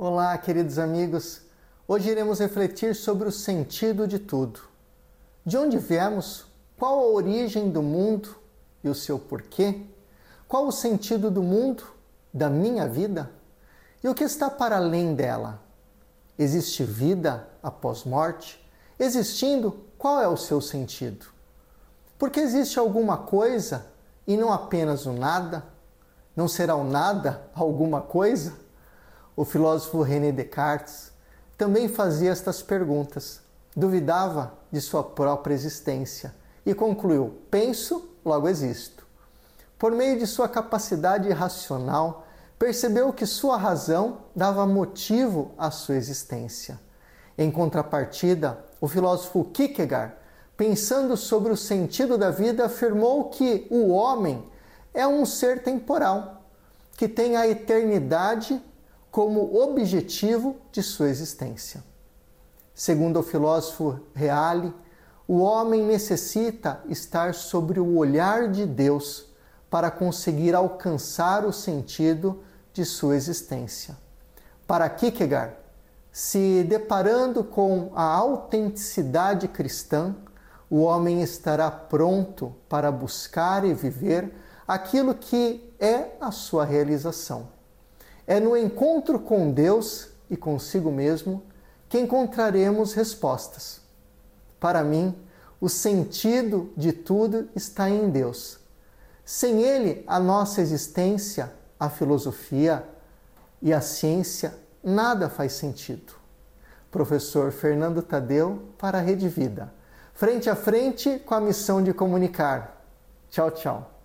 Olá, queridos amigos. Hoje iremos refletir sobre o sentido de tudo. De onde viemos? Qual a origem do mundo e o seu porquê? Qual o sentido do mundo, da minha vida? E o que está para além dela? Existe vida após morte? Existindo, qual é o seu sentido? Porque existe alguma coisa e não apenas o nada? Não será o nada alguma coisa? O filósofo René Descartes também fazia estas perguntas, duvidava de sua própria existência e concluiu: penso, logo existo. Por meio de sua capacidade racional, percebeu que sua razão dava motivo à sua existência. Em contrapartida, o filósofo Kierkegaard, pensando sobre o sentido da vida, afirmou que o homem é um ser temporal, que tem a eternidade como objetivo de sua existência. Segundo o filósofo Reale, o homem necessita estar sobre o olhar de Deus para conseguir alcançar o sentido de sua existência. Para Kierkegaard, se deparando com a autenticidade cristã, o homem estará pronto para buscar e viver aquilo que é a sua realização. É no encontro com Deus e consigo mesmo que encontraremos respostas. Para mim, o sentido de tudo está em Deus. Sem Ele, a nossa existência, a filosofia e a ciência, nada faz sentido. Professor Fernando Tadeu para a Rede Vida. Frente a frente com a missão de comunicar. Tchau, tchau.